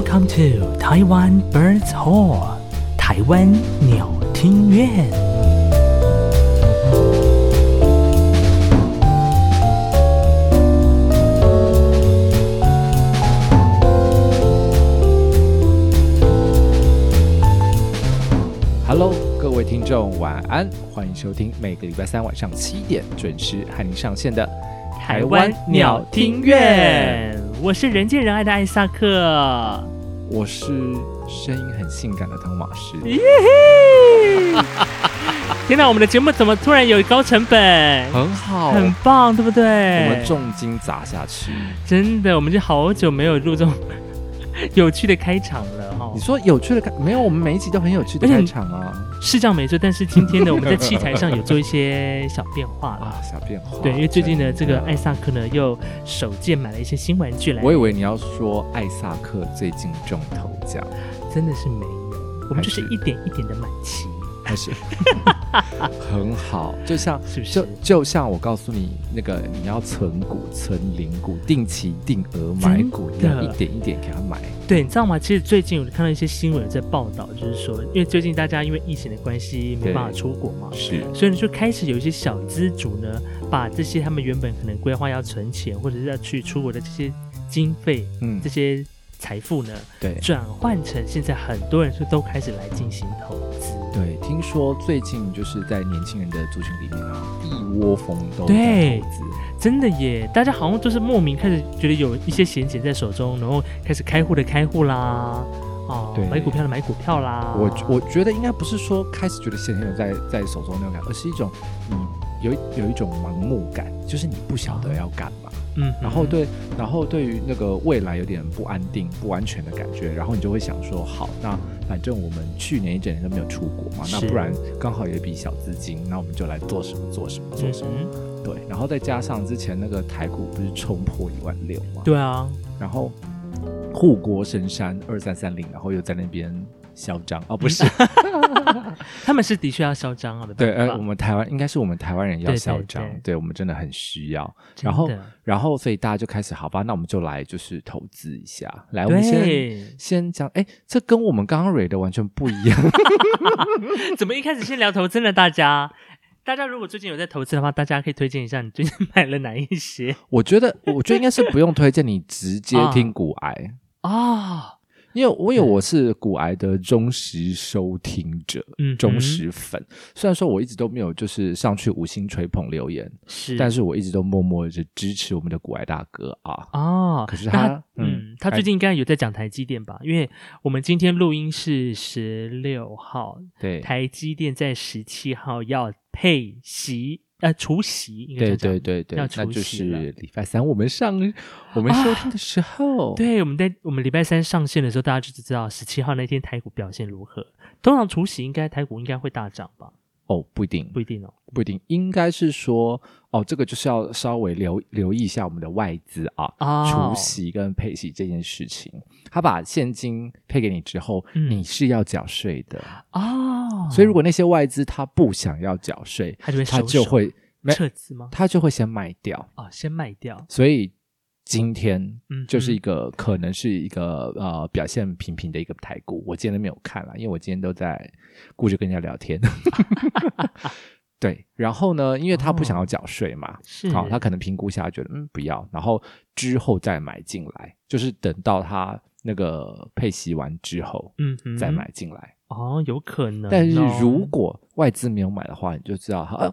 Welcome to Taiwan Birds Hall，台湾鸟听院。Hello，各位听众，晚安，欢迎收听每个礼拜三晚上七点准时和您上线的台湾鸟听院。我是人见人爱的艾萨克，我是声音很性感的汤马士。天哪，我们的节目怎么突然有高成本？很好，很棒，对不对？我们重金砸下去，真的，我们就好久没有录这种 有趣的开场了哈。你说有趣的开，没有，我们每一集都很有趣的开场啊。是这样没错，但是今天呢，我们在器材上有做一些小变化了啊，小变化。对，因为最近呢，这个艾萨克呢又手贱买了一些新玩具来。我以为你要说艾萨克最近中头奖，真的是没有，我们就是一点一点的买齐。开始，很好，就像？就就像我告诉你，那个你要存股、存零股、定期定额买股，你要一点一点给他买。对，你知道吗？其实最近我看到一些新闻在报道，就是说，因为最近大家因为疫情的关系没办法出国嘛，是，所以呢就开始有一些小资主呢，把这些他们原本可能规划要存钱或者是要去出国的这些经费，嗯，这些财富呢，对，转换成现在很多人是都开始来进行投资。对，听说最近就是在年轻人的族群里面啊，一窝蜂都在投资，真的耶！大家好像都是莫名开始觉得有一些闲钱在手中，然后开始开户的开户啦，哦，对，买股票的买股票啦。我我觉得应该不是说开始觉得闲钱有在在手中那种感，而是一种你有有一种盲目感，就是你不晓得要干嘛。嗯，然后对，然后对于那个未来有点不安定、不安全的感觉，然后你就会想说，好，那反正我们去年一整年都没有出国嘛，那不然刚好有一笔小资金，那我们就来做什么做什么做什么。嗯、对，然后再加上之前那个台股不是冲破一万六嘛？对啊，然后护国神山二三三零，然后又在那边。嚣张哦，不是，他们是的确要嚣张啊，对，呃，我们台湾应该是我们台湾人要嚣张，对，我们真的很需要。然后，然后，所以大家就开始，好吧，那我们就来就是投资一下。来，我们先先讲，哎，这跟我们刚刚蕊的完全不一样。怎么一开始先聊投资呢？大家，大家如果最近有在投资的话，大家可以推荐一下你最近买了哪一些？我觉得，我觉得应该是不用推荐，你直接听股癌啊。哦因为我有我是股癌的忠实收听者，嗯，忠实粉。虽然说我一直都没有就是上去五星吹捧留言，是，但是我一直都默默的支持我们的股癌大哥啊。哦，可是他，他嗯，他最近应该有在讲台积电吧？因为我们今天录音是十六号，对，台积电在十七号要配息。呃，除夕，应该，对对对对，那就是礼拜三我们上 我们收听的时候，啊、对，我们在我们礼拜三上线的时候，大家就知道十七号那天台股表现如何。通常除夕应该台股应该会大涨吧？哦，不一定，不一定哦，不一定，应该是说哦，这个就是要稍微留留意一下我们的外资啊，哦、除息跟配息这件事情，他把现金配给你之后，嗯、你是要缴税的。哦。所以，如果那些外资他不想要缴税，他就会他就会撤资吗？他就会先卖掉。啊、哦，先卖掉。所以今天就是一个、嗯、可能是一个呃表现平平的一个台股。我今天都没有看了，因为我今天都在顾着跟人家聊天。对，然后呢，因为他不想要缴税嘛，是好，他可能评估下来觉得嗯不要，然后之后再买进来，就是等到他那个配息完之后，嗯嗯，再买进来。哦，有可能、哦。但是如果外资没有买的话，你就知道，啊，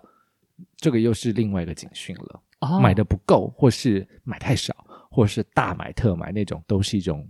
这个又是另外一个警讯了。哦、买的不够，或是买太少，或是大买特买那种，都是一种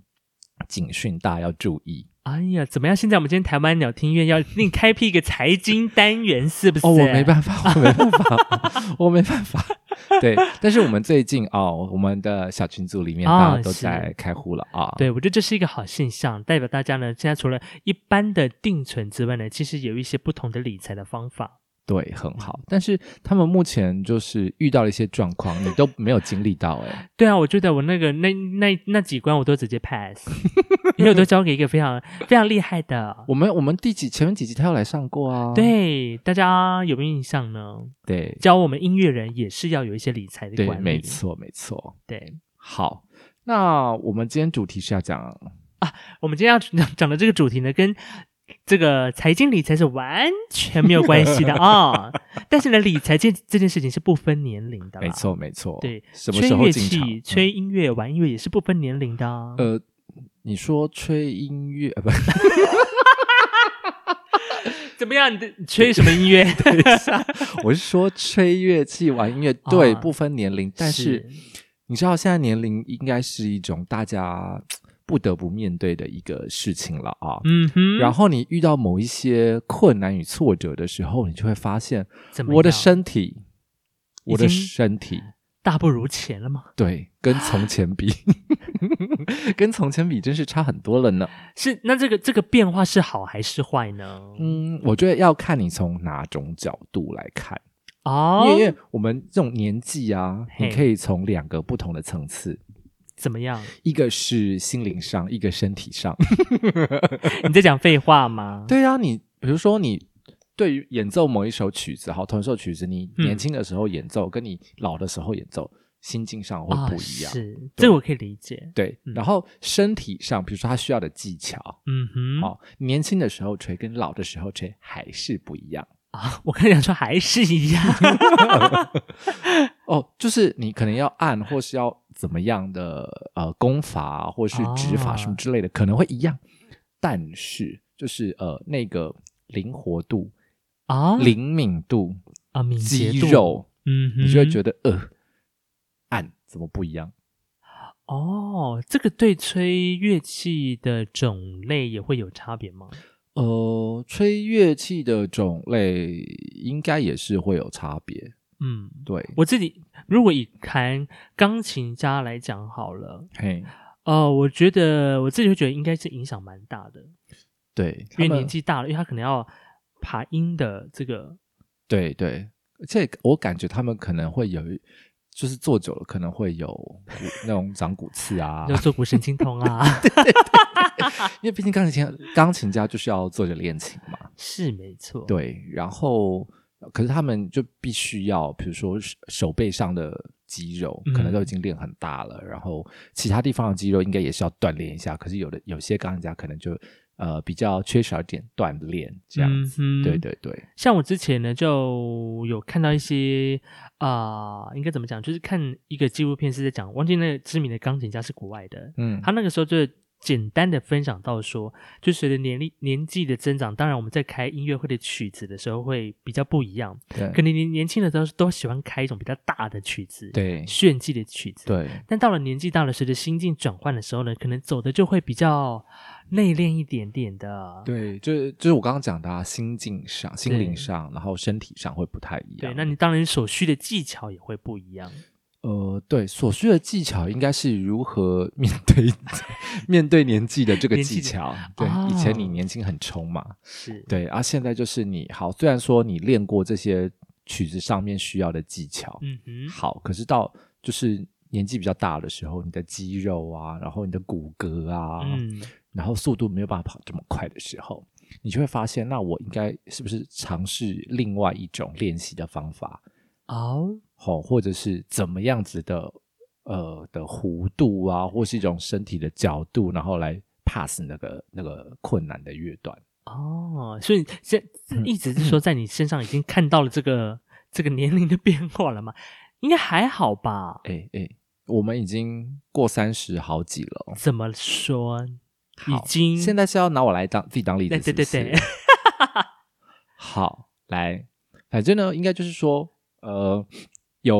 警讯，大家要注意。哎呀，怎么样？现在我们今天台湾鸟听院要另开辟一个财经单元，是不是？哦，我没办法，我没办法，我没办法。对，但是我们最近哦，我们的小群组里面大家都在开户了啊。哦、对，我觉得这是一个好现象，代表大家呢，现在除了一般的定存之外呢，其实有一些不同的理财的方法。对，很好。但是他们目前就是遇到了一些状况，你都没有经历到哎。对啊，我觉得我那个那那那几关我都直接 pass，因为我都交给一个非常非常厉害的。我们我们第几前面几集他要来上过啊？对，大家有没有印象呢？对，教我们音乐人也是要有一些理财的管理。对，没错没错。对，好，那我们今天主题是要讲啊，我们今天要讲的这个主题呢，跟这个财经理财是完全没有关系的 啊。哦、但是呢，理财这这件事情是不分年龄的，没错没错。对，什么时候吹乐器、吹音乐、玩音乐也是不分年龄的。呃，你说吹音乐啊，不。怎么样？你的吹什么音乐？我是说吹乐器、玩音乐，对，不分年龄。但是你知道，现在年龄应该是一种大家不得不面对的一个事情了啊。嗯哼。然后你遇到某一些困难与挫折的时候，你就会发现，我的身体，我的身体。大不如前了吗？对，跟 从前比，跟从前比，真是差很多了呢。是，那这个这个变化是好还是坏呢？嗯，我觉得要看你从哪种角度来看哦。因为，因为我们这种年纪啊，你可以从两个不同的层次。怎么样？一个是心灵上，一个身体上。你在讲废话吗？对啊，你比如说你。对于演奏某一首曲子，好，同一首曲子，你年轻的时候演奏，嗯、跟你老的时候演奏，心境上会不一样。哦、是，这个我可以理解。对，嗯、然后身体上，比如说他需要的技巧，嗯哼，哦，年轻的时候吹跟老的时候吹还是不一样啊。我跟你讲说还是一样。哦，就是你可能要按，或是要怎么样的呃功法，或是指法什么之类的，哦、可能会一样，但是就是呃那个灵活度。啊，灵敏度啊，敏捷度，肌肉，嗯，你就会觉得呃，按怎么不一样？哦，这个对吹乐器的种类也会有差别吗？呃，吹乐器的种类应该也是会有差别。嗯，对，我自己如果以弹钢琴家来讲好了，嘿，哦、呃，我觉得我自己会觉得应该是影响蛮大的。对，因为年纪大了，因为他可能要。爬音的这个，对对，而且我感觉他们可能会有，就是坐久了可能会有那种长骨刺啊，要坐骨神经痛啊。对 对对，因为毕竟钢琴钢琴家就是要坐着练琴嘛，是没错。对，然后可是他们就必须要，比如说手背上的肌肉可能都已经练很大了，嗯、然后其他地方的肌肉应该也是要锻炼一下。可是有的有些钢琴家可能就。呃，比较缺少一点锻炼这样子，嗯、对对对。像我之前呢，就有看到一些啊、呃，应该怎么讲？就是看一个纪录片是在讲，忘记那个知名的钢琴家是国外的，嗯，他那个时候就简单的分享到说，就随着年龄年纪的增长，当然我们在开音乐会的曲子的时候会比较不一样，对，可能年年轻的时候都喜欢开一种比较大的曲子，对，炫技的曲子，对。但到了年纪大了，随着心境转换的时候呢，可能走的就会比较。内敛一点点的，对，就是就是我刚刚讲的啊，心境上、心灵上，然后身体上会不太一样。对，那你当然所需的技巧也会不一样。呃，对，所需的技巧应该是如何面对 面对年纪的这个技巧。对，哦、以前你年轻很冲嘛，是对，而、啊、现在就是你好，虽然说你练过这些曲子上面需要的技巧，嗯哼，好，可是到就是年纪比较大的时候，你的肌肉啊，然后你的骨骼啊，嗯。然后速度没有办法跑这么快的时候，你就会发现，那我应该是不是尝试另外一种练习的方法哦，好，或者是怎么样子的呃的弧度啊，或是一种身体的角度，然后来 pass 那个那个困难的乐段哦。所以这一直是说，在你身上已经看到了这个、嗯、这个年龄的变化了吗？应该还好吧？哎哎，我们已经过三十好几了，怎么说？已经，现在是要拿我来当自己当例子是不是？对对对对。好，来，反正呢，应该就是说，呃，有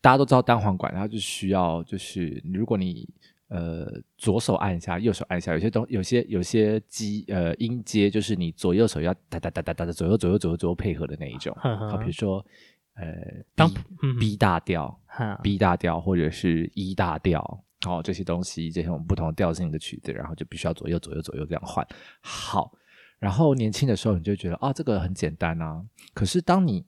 大家都知道单簧管，然后就需要就是，如果你呃左手按一下，右手按一下，有些东有些有些机呃音阶，就是你左右手要哒哒哒哒哒的左右左右左右左右配合的那一种。好，比如说呃 B B 大调，B 大调或者是 E 大调。哦，这些东西，这些我们不同的调性的曲子，然后就必须要左右左右左右这样换。好，然后年轻的时候你就觉得啊，这个很简单啊。可是当你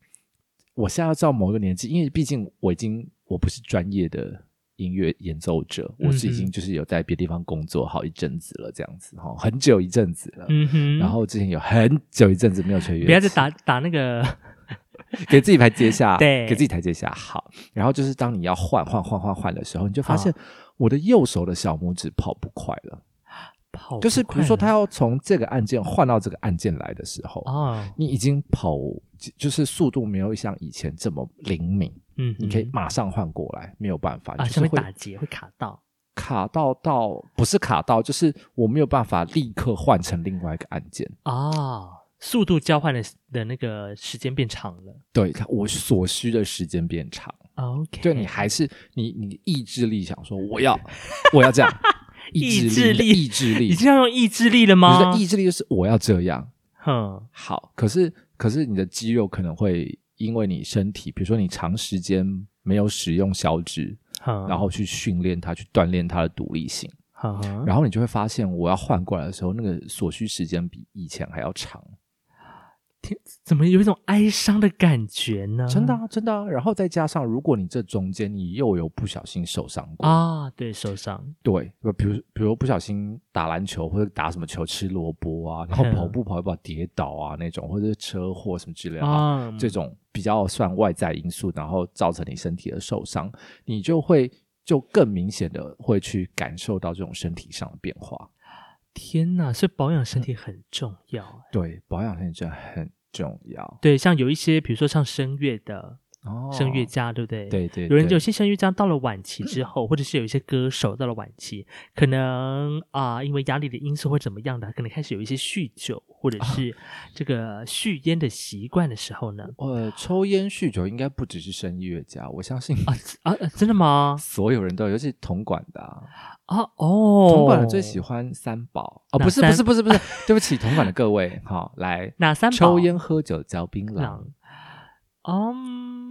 我现在要到某个年纪，因为毕竟我已经我不是专业的音乐演奏者，我是已经就是有在别的地方工作好一阵子了，这样子哈，很久一阵子了。嗯哼。然后之前有很久一阵子没有吹乐，不要再打打那个，给自己台阶下，对，给自己台阶下。好，然后就是当你要换换换换换的时候，你就发现。我的右手的小拇指跑不快了，跑就是比如说他要从这个按键换到这个按键来的时候啊，你已经跑就是速度没有像以前这么灵敏，嗯，你可以马上换过来，没有办法啊，就是会打结会卡到，卡到到不是卡到，就是我没有办法立刻换成另外一个按键啊。速度交换的的那个时间变长了，对，我所需的时间变长。OK，对，你还是你你意志力想说我要我要这样，意志力意志力，你是要用意志力了吗？意志力就是我要这样，哼，好。可是可是你的肌肉可能会因为你身体，比如说你长时间没有使用小指，然后去训练它，去锻炼它的独立性，然后你就会发现，我要换过来的时候，那个所需时间比以前还要长。天，怎么有一种哀伤的感觉呢？真的啊，真的啊。然后再加上，如果你这中间你又有不小心受伤过啊，对，受伤，对，比如比如不小心打篮球或者打什么球吃萝卜啊，然后跑步跑一跑跌倒啊那种，或者是车祸什么之类的啊，这种比较算外在因素，然后造成你身体的受伤，你就会就更明显的会去感受到这种身体上的变化。天呐，所以保养身体很重要。欸。对，保养身体真的很重要。对，像有一些，比如说像声乐的。哦，声乐家对不对？对对，有人有些声乐家到了晚期之后，或者是有一些歌手到了晚期，可能啊，因为压力的因素或怎么样的，可能开始有一些酗酒或者是这个酗烟的习惯的时候呢，呃，抽烟酗酒应该不只是声乐家，我相信啊啊，真的吗？所有人都有，尤其铜管的啊哦，铜管的最喜欢三宝。哦，不是不是不是不是，对不起，铜管的各位，好来，哪三宝？抽烟喝酒嚼槟榔，嗯。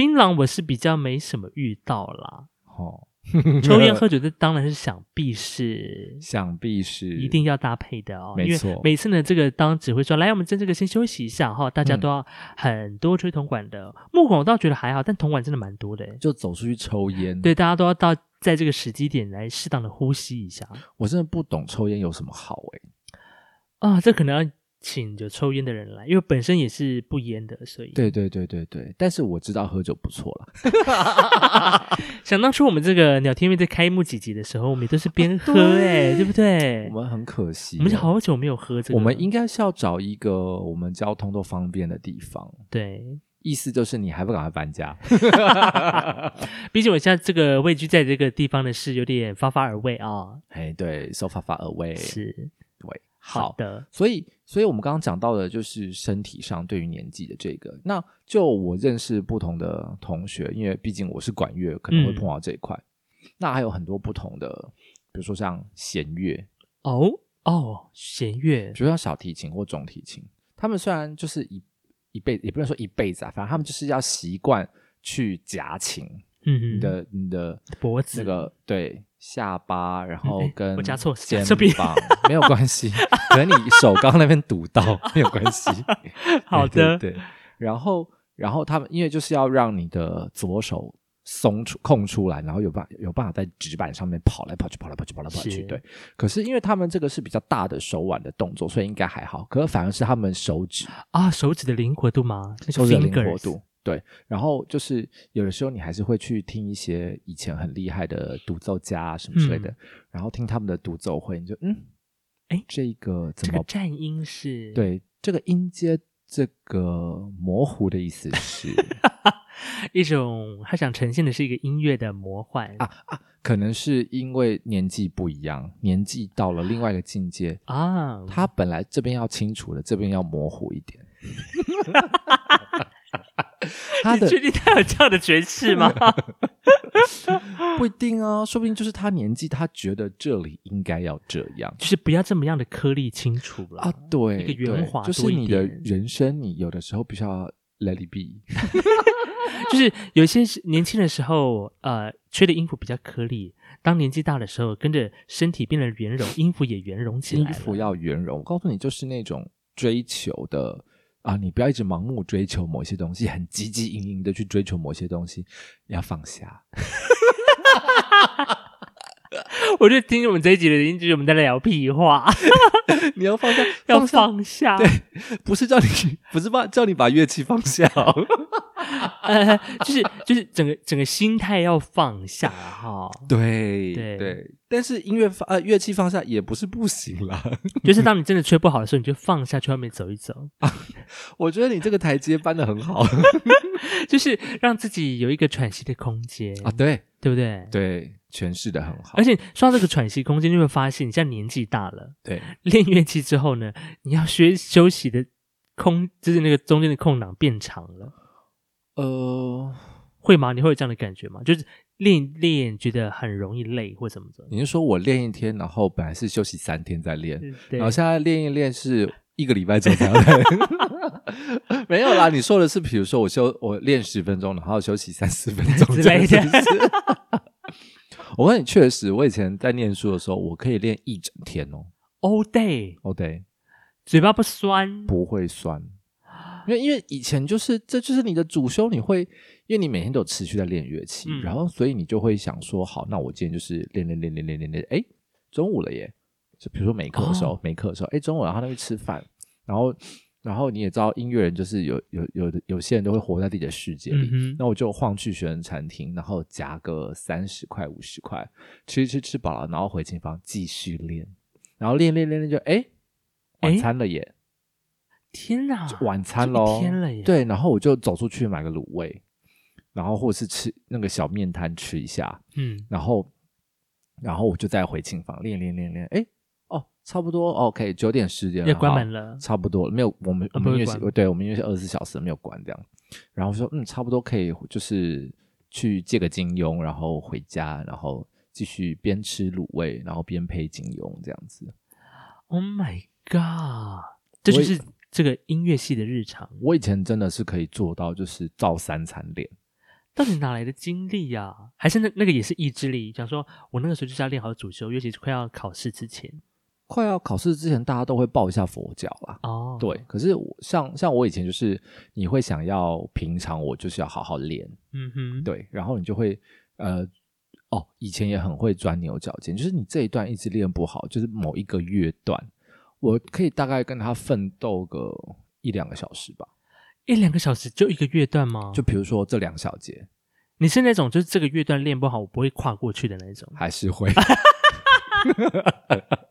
槟榔我是比较没什么遇到啦，哦，抽烟喝酒这当然是想必是想必是。一定要搭配的哦，没错，每次呢这个当指挥说来我们在这个先休息一下哈，大家都要很多吹铜管的，木管我倒觉得还好，但铜管真的蛮多的，就走出去抽烟，对，大家都要到在这个时机点来适当的呼吸一下。我真的不懂抽烟有什么好哎、欸，啊，这可能要。请着抽烟的人来，因为本身也是不烟的，所以对对对对对。但是我知道喝酒不错了。想当初我们这个鸟天妹在开幕几集的时候，我们也都是边喝哎、欸，对不对？我们很可惜，我们好久没有喝这个。我们应该是要找一个我们交通都方便的地方。对，意思就是你还不赶快搬家？毕竟我现在这个位居在这个地方的是有点 far far away 啊。哎，对，so far far away 是，对。好的，所以，所以我们刚刚讲到的就是身体上对于年纪的这个。那就我认识不同的同学，因为毕竟我是管乐，可能会碰到这一块。嗯、那还有很多不同的，比如说像弦乐哦哦，弦乐，比如说像小提琴或中提琴，他们虽然就是一一辈子，也不能说一辈子啊，反正他们就是要习惯去夹琴。嗯哼，你的你的脖子，那个对。下巴，然后跟加错肩膀没有关系，可能你手刚那边堵到没有关系。好的，对，对。然后，然后他们因为就是要让你的左手松出空出来，然后有办有办法在纸板上面跑来跑去，跑来跑去，跑来跑去。对。可是因为他们这个是比较大的手腕的动作，所以应该还好。可是反而是他们手指啊，手指的灵活度吗？手指的灵活度。对，然后就是有的时候你还是会去听一些以前很厉害的独奏家啊什么之类的，嗯、然后听他们的独奏会，你就嗯，哎，这个怎么？这个颤音是？对，这个音阶这个模糊的意思是 一种他想呈现的是一个音乐的魔幻啊啊，可能是因为年纪不一样，年纪到了另外一个境界啊，他本来这边要清楚的，这边要模糊一点。他的你确定他有这样的诠释吗？不一定啊，说不定就是他年纪，他觉得这里应该要这样，就是不要这么样的颗粒清楚了啊。对，一个圆滑，就是你的人生，你有的时候必须要 let it be。就是有些年轻的时候，呃，吹的音符比较颗粒；当年纪大的时候，跟着身体变得圆融，音符也圆融起来。音符要圆融，我告诉你，就是那种追求的。啊，你不要一直盲目追求某些东西，很汲汲营营的去追求某些东西，要放下。我就听我们这一集的音，就是我们在聊屁话。你要放下，要放下。对，不是叫你，不是把叫你把乐器放下。呃，就是就是整个整个心态要放下哈。对对对，但是音乐放呃乐器放下也不是不行啦。就是当你真的吹不好的时候，你就放下去外面走一走。我觉得你这个台阶搬的很好，就是让自己有一个喘息的空间啊。对对不对？对，诠释的很好。而且说到这个喘息空间，就会发现你现在年纪大了，对，练乐器之后呢，你要学休息的空，就是那个中间的空档变长了。呃，会吗？你会有这样的感觉吗？就是练练觉得很容易累，或什么的？你是说我练一天，然后本来是休息三天再练，然后现在练一练是一个礼拜之后才要练？没有啦，你说的是，比如说我休我练十分钟，然后休息三四分钟之类的。我跟你确实，我以前在念书的时候，我可以练一整天哦，all day，all day，嘴巴不酸，不会酸。因为因为以前就是这就是你的主修，你会因为你每天都有持续在练乐器，嗯、然后所以你就会想说，好，那我今天就是练练练练练练练，哎，中午了耶，就比如说没课的时候，哦、没课的时候，哎，中午然后他那边吃饭，然后然后你也知道音乐人就是有有有的有些人都会活在自己的世界里，嗯、哼。那我就晃去学生餐厅，然后夹个三十块五十块，吃一吃吃饱了，然后回琴房继续练，然后练练练练就哎，晚餐了耶。天哪，晚餐喽！天了耶！对，然后我就走出去买个卤味，然后或者是吃那个小面摊吃一下，嗯，然后，然后我就再回琴房练练练练，哎，哦，差不多，OK，九点十点了，要关门了，差不多没有，我们我们因为对我们因为是二十四小时没有关这样，然后说嗯，差不多可以，就是去借个金庸，然后回家，然后继续边吃卤味，然后边配金庸这样子。Oh my god，这就是。这个音乐系的日常，我以前真的是可以做到，就是照三餐练。到底哪来的精力呀？还是那那个也是意志力？想说我那个时候就是要练好主修，尤其是快要考试之前，快要考试之前，大家都会抱一下佛脚啦。哦，对。可是像像我以前就是，你会想要平常我就是要好好练，嗯哼，对。然后你就会呃，哦，以前也很会钻牛角尖，就是你这一段一直练不好，就是某一个乐段。我可以大概跟他奋斗个一两个小时吧，一两个小时就一个乐段吗？就比如说这两小节，你是那种就是这个乐段练不好，我不会跨过去的那种，还是会？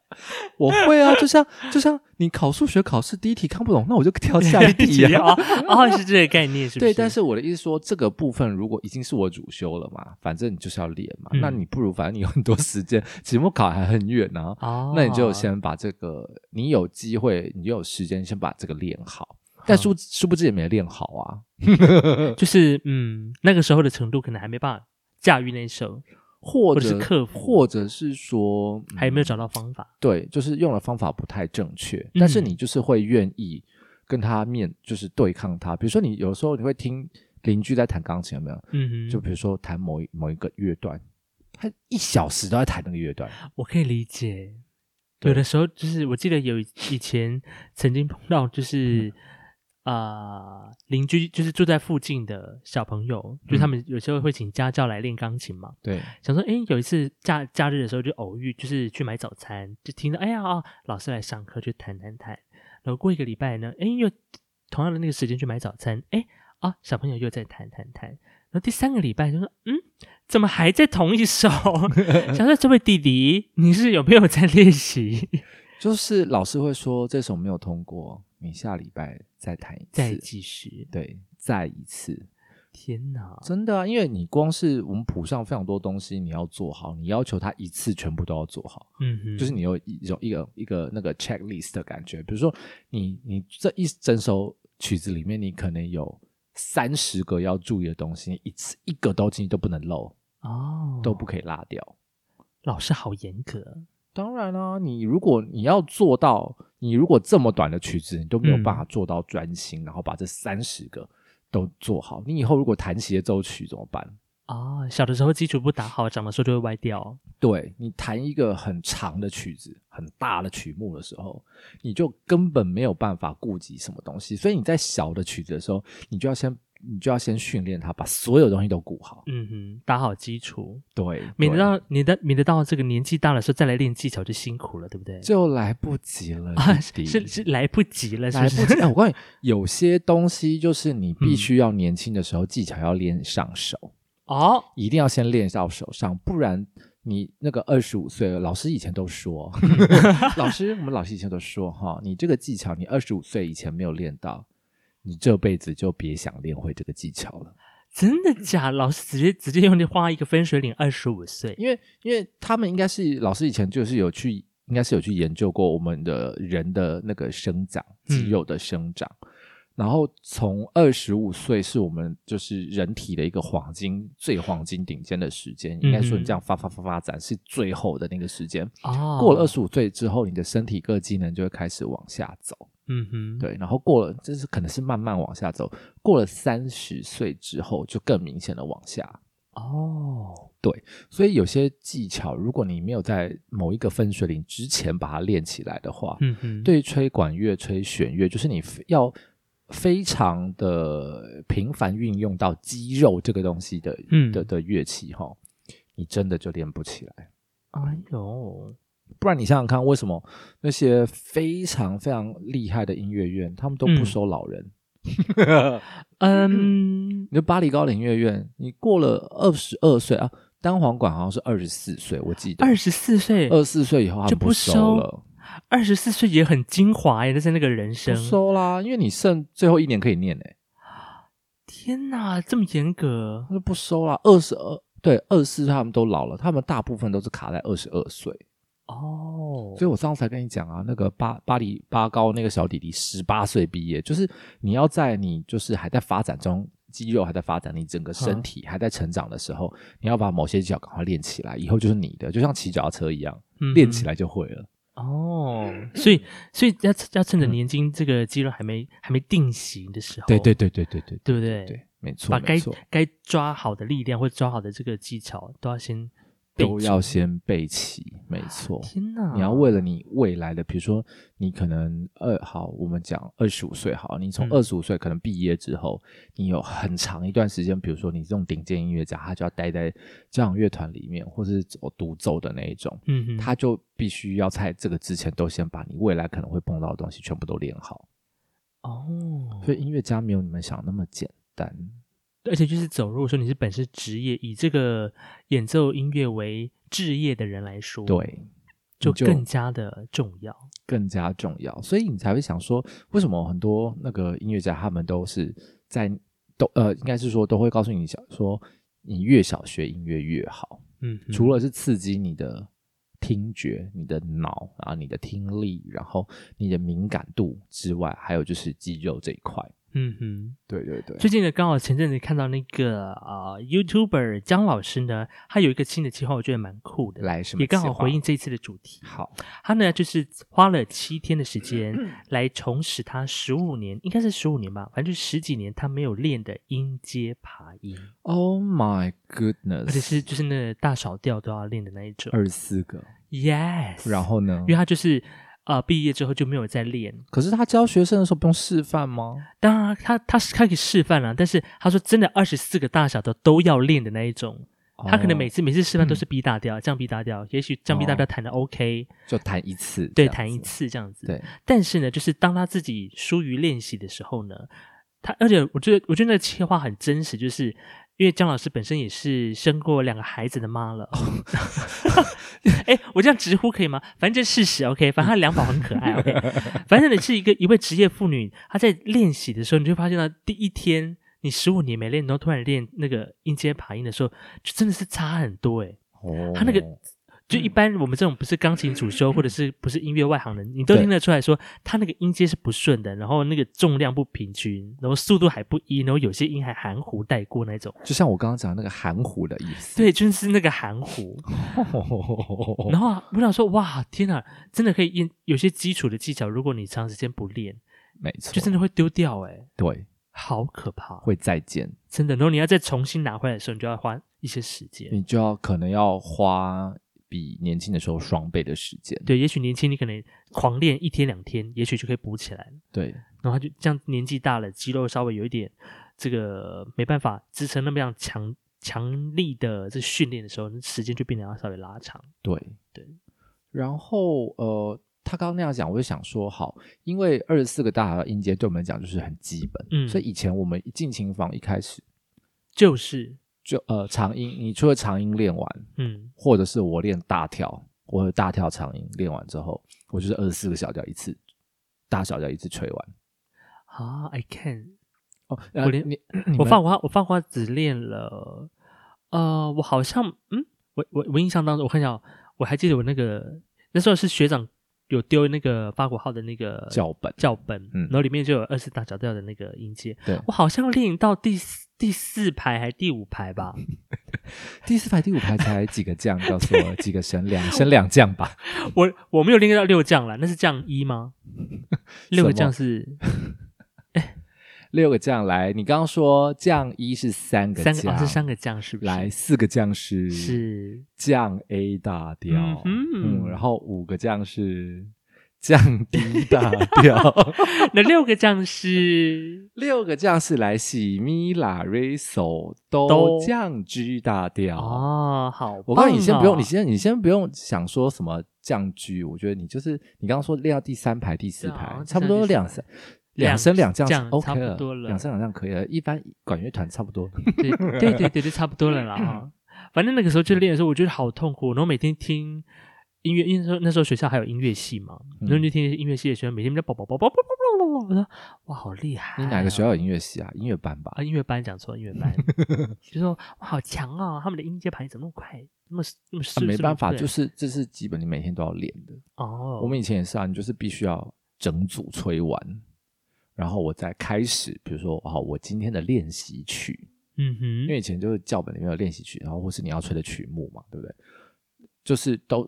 我会啊，就像就像你考数学考试第一题看不懂，那我就挑下一题啊。哦，是这个概念，是不是？对，但是我的意思说，这个部分如果已经是我主修了嘛，反正你就是要练嘛，嗯、那你不如反正你有很多时间，期末考还很远呢、啊。哦，那你就先把这个，你有机会，你就有时间先把这个练好。但殊殊不知也没练好啊，就是嗯，那个时候的程度可能还没办法驾驭那首。或者，是克服，或者是说还有没有找到方法？对，就是用的方法不太正确，嗯、但是你就是会愿意跟他面，就是对抗他。比如说，你有时候你会听邻居在弹钢琴，有没有？嗯，就比如说弹某一某一个乐段，他一小时都在弹那个乐段，我可以理解。有的时候就是我记得有以前曾经碰到，就是。嗯啊，邻、呃、居就是住在附近的小朋友，嗯、就他们有时候会请家教来练钢琴嘛。对，想说，哎，有一次假假日的时候就偶遇，就是去买早餐，就听到，哎呀，哦、老师来上课，就弹弹弹。然后过一个礼拜呢，哎，又同样的那个时间去买早餐，哎，啊、哦，小朋友又在弹弹弹。然后第三个礼拜就说，嗯，怎么还在同一首？想说，这位弟弟，你是有没有在练习？就是老师会说这首没有通过，你下礼拜再弹一次，再继续，对，再一次。天哪，真的啊！因为你光是我们谱上非常多东西，你要做好，你要求他一次全部都要做好，嗯哼，就是你有一种一个一个那个 checklist 的感觉。比如说你你这一整首曲子里面，你可能有三十个要注意的东西，一次一个都进都不能漏哦，都不可以落掉。老师好严格。当然啦、啊，你如果你要做到，你如果这么短的曲子，你都没有办法做到专心，嗯、然后把这三十个都做好，你以后如果弹协奏曲怎么办？啊、哦，小的时候基础不打好，长的时候就会歪掉。对，你弹一个很长的曲子、很大的曲目的时候，你就根本没有办法顾及什么东西，所以你在小的曲子的时候，你就要先你就要先训练他，把所有东西都顾好。嗯哼，打好基础。对，免得到你的免得到这个年纪大的时候再来练技巧就辛苦了，对不对？就来不及了啊！是是来不及了，是不是？来不及。哎，我告诉你，有些东西就是你必须要年轻的时候、嗯、技巧要练上手哦，一定要先练到手上，不然你那个二十五岁，老师以前都说，老师我们老师以前都说哈，你这个技巧你二十五岁以前没有练到。你这辈子就别想练会这个技巧了。真的假？老师直接直接用你画一个分水岭，二十五岁，因为因为他们应该是老师以前就是有去，应该是有去研究过我们的人的那个生长肌肉的生长，嗯、然后从二十五岁是我们就是人体的一个黄金最黄金顶尖的时间，嗯、应该说你这样发发发发展是最后的那个时间。哦，过了二十五岁之后，你的身体各机能就会开始往下走。嗯哼，对，然后过了，这是可能是慢慢往下走。过了三十岁之后，就更明显的往下。哦，对，所以有些技巧，如果你没有在某一个分水岭之前把它练起来的话，嗯哼，对于吹管乐、吹弦乐，就是你要非常的频繁运用到肌肉这个东西的，嗯的的乐器哈，你真的就练不起来。哎呦！不然你想想看，为什么那些非常非常厉害的音乐院，他们都不收老人？嗯，你说巴黎高龄音乐院，你过了二十二岁啊，单簧管好像是二十四岁，我记得二十四岁，二十四岁以后他们不收了。二十四岁也很精华耶，但是那个人生不收啦，因为你剩最后一年可以念诶。天哪，这么严格，他就不收啦。二十二对二十四岁他们都老了，他们大部分都是卡在二十二岁。哦，所以我上次才跟你讲啊，那个巴巴黎巴高那个小弟弟十八岁毕业，就是你要在你就是还在发展中，肌肉还在发展，你整个身体还在成长的时候，嗯、你要把某些技巧赶快练起来，以后就是你的，就像骑脚踏车一样，嗯、练起来就会了。哦，所以所以要要趁着年轻，这个肌肉还没、嗯、还没定型的时候，对对对对对对，对不对？对，没错，把该该抓好的力量或者抓好的这个技巧都要先。都要先备齐，没错。天哪！你要为了你未来的，比如说你可能二好，我们讲二十五岁好，你从二十五岁可能毕业之后，嗯、你有很长一段时间，比如说你这种顶尖音乐家，他就要待在交响乐团里面，或是走独奏的那一种，嗯，他就必须要在这个之前都先把你未来可能会碰到的东西全部都练好。哦，所以音乐家没有你们想那么简单。而且就是走入说你是本身职业，以这个演奏音乐为职业的人来说，对，就更加的重要，更加重要。所以你才会想说，为什么很多那个音乐家他们都是在都呃，应该是说都会告诉你想说，你越小学音乐越好。嗯，除了是刺激你的听觉、你的脑，然后你的听力，然后你的敏感度之外，还有就是肌肉这一块。嗯哼，对对对。最近呢，刚好前阵子看到那个啊、呃、YouTuber 姜老师呢，他有一个新的计划，我觉得蛮酷的。来什么？也刚好回应这一次的主题。好，他呢就是花了七天的时间 来重拾他十五年，应该是十五年吧，反正就是十几年他没有练的音阶爬音。Oh my goodness！而且是就是那大小调都要练的那一种。二十四个。Yes。然后呢？因为他就是。啊、呃！毕业之后就没有再练。可是他教学生的时候不用示范吗？当然，他他是可以示范了，但是他说真的，二十四个大小的都要练的那一种。哦、他可能每次每次示范都是 B 大调、嗯、降 B 大调，也许降 B 大调弹的 OK，、哦、就弹一次，对，弹一次这样子。对。但是呢，就是当他自己疏于练习的时候呢，他而且我觉得我觉得那个切话很真实，就是。因为姜老师本身也是生过两个孩子的妈了，哎，我这样直呼可以吗？反正这是事实，OK。反正他两宝很可爱，OK。反正你是一个一位职业妇女，她在练习的时候，你就发现到第一天你十五年没练，然后突然练那个音阶爬音的时候，就真的是差很多，哎，哦，他那个。就一般我们这种不是钢琴主修或者是不是音乐外行人，你都听得出来说，他那个音阶是不顺的，然后那个重量不平均，然后速度还不一，然后有些音还含糊带过那种。就像我刚刚讲的那个含糊的意思。对，就是那个含糊。然后我想说，哇，天哪，真的可以练有些基础的技巧，如果你长时间不练，没错，就真的会丢掉哎。对，好可怕，会再见。真的，然后你要再重新拿回来的时候，你就要花一些时间，你就要可能要花。比年轻的时候双倍的时间，对，也许年轻你可能狂练一天两天，也许就可以补起来了。对，然后就这样，年纪大了，肌肉稍微有一点这个没办法支撑那么样强强力的这训练的时候，时间就变得要稍微拉长。对。对，然后呃，他刚刚那样讲，我就想说，好，因为二十四个大小音阶对我们来讲就是很基本，嗯，所以以前我们一进琴房一开始就是就呃长音，你除了长音练完，嗯，或者是我练大跳，或者大跳长音练完之后，我就是二十四个小调一次，大小调一次吹完。啊，I can。哦，我连你，我放花，我放花只练了，呃，我好像，嗯，我我我印象当中，我看一下，我还记得我那个那时候是学长有丢那个八国号的那个教本，教本，嗯，然后里面就有二次大小调的那个音阶，对，我好像练到第四第四排还第五排吧，第四排第五排才几个降，告诉我几个升两 升两降吧，我我没有练到六降了，那是降一吗？六个降是。六个降来，你刚刚说降一是三个降，三个、哦、是三个降是不是？来四个降是是降 A 大调，嗯，嗯，然后五个降是降 D 大调，那六个降是 六个降是来喜咪拉瑞索都降 G 大调哦，好、哦，我告诉你，你先不用，你先你先不用想说什么降 G，我觉得你就是你刚刚说练到第三排第四排，啊、差不多两三。两升两降 OK 了，两升两降可以了。一般管乐团差不多，对对对对，就差不多了啦。反正那个时候去练的时候，我觉得好痛苦。然后每天听音乐，因为那时候学校还有音乐系嘛，然后就听音乐系的学生每天在啵啵啵啵啵啵啵啵。我说哇，好厉害！你哪个学校有音乐系啊？音乐班吧？啊，音乐班讲错，音乐班。就说哇，好强啊！他们的音阶排怎么那么快，那么那么顺？没办法，就是这是基本，你每天都要练的。哦，我们以前也是啊，你就是必须要整组吹完。然后我再开始，比如说，哦，我今天的练习曲，嗯哼，因为以前就是教本里面有练习曲，然后或是你要吹的曲目嘛，对不对？就是都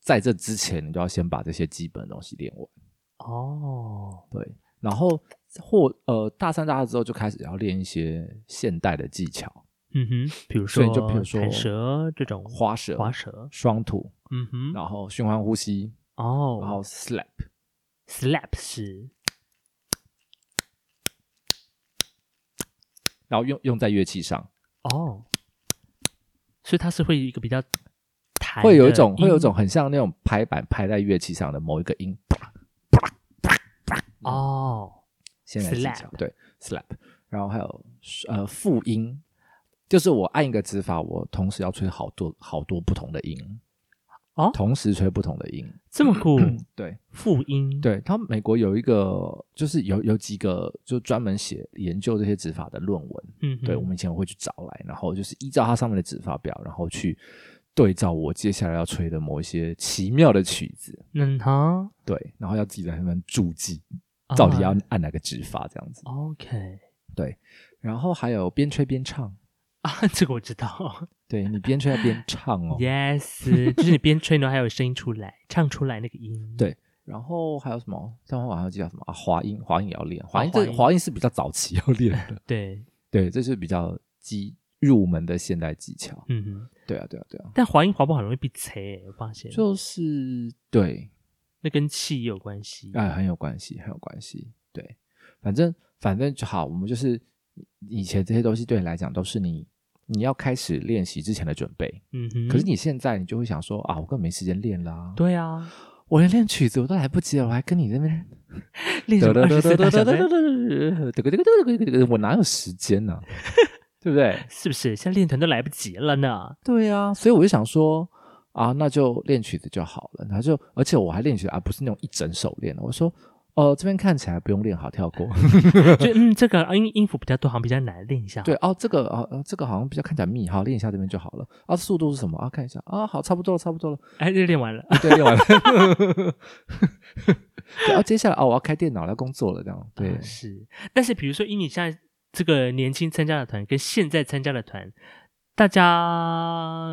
在这之前，你就要先把这些基本的东西练完。哦，对，然后或呃大三大二之后就开始要练一些现代的技巧，嗯哼，比如说就比如说蛇这种花蛇、花蛇、双吐，嗯哼，然后循环呼吸，哦，然后 slap，slap 是。然后用用在乐器上。哦，所以它是会一个比较弹，会有一种会有一种很像那种拍板拍在乐器上的某一个音，哦，现在技巧对 slap，然后还有呃复音，就是我按一个指法，我同时要吹好多好多不同的音。哦，同时吹不同的音，这么酷？对，复音。对，他美国有一个，就是有有几个，就专门写研究这些指法的论文。嗯，对，我们以前会去找来，然后就是依照它上面的指法表，然后去对照我接下来要吹的某一些奇妙的曲子。嗯哼，对，然后要自己在上面注记，到底要按哪个指法这样子。OK，对，然后还有边吹边唱。啊，这个我知道。对，你边吹还边唱哦。Yes，就是你边吹呢，还有声音出来，唱出来那个音。对，然后还有什么？这会还要记叫什么啊？滑音，滑音也要练。滑音这滑音是比较早期要练的。对对，这是比较基入门的现代技巧。嗯哼，对啊对啊对啊。但滑音滑不好容易被吹，我发现。就是对，那跟气也有关系。哎，很有关系，很有关系。对，反正反正就好，我们就是以前这些东西对你来讲都是你。你要开始练习之前的准备，嗯哼。可是你现在你就会想说啊，我根本没时间练啦。对啊，我连练曲子我都来不及了，我还跟你那边 练什么二十四大小调？我哪有时间呢？对不对？是不是？现在练团都来不及了呢？对啊，所以我就想说啊，那就练曲子就好了。然后就而且我还练曲子啊，不是那种一整首练的。我说。哦，这边看起来不用练好，跳过。就嗯，这个音音符比较多，好像比较难练一下。对哦，这个哦，这个好像比较看起来密，好练一下这边就好了。啊，速度是什么啊？看一下啊，好，差不多了，差不多了。哎，练练完了，对，练完了。然后接下来哦，我要开电脑来工作了，这样对、啊。是，但是比如说，以你现在这个年轻参加的团，跟现在参加的团，大家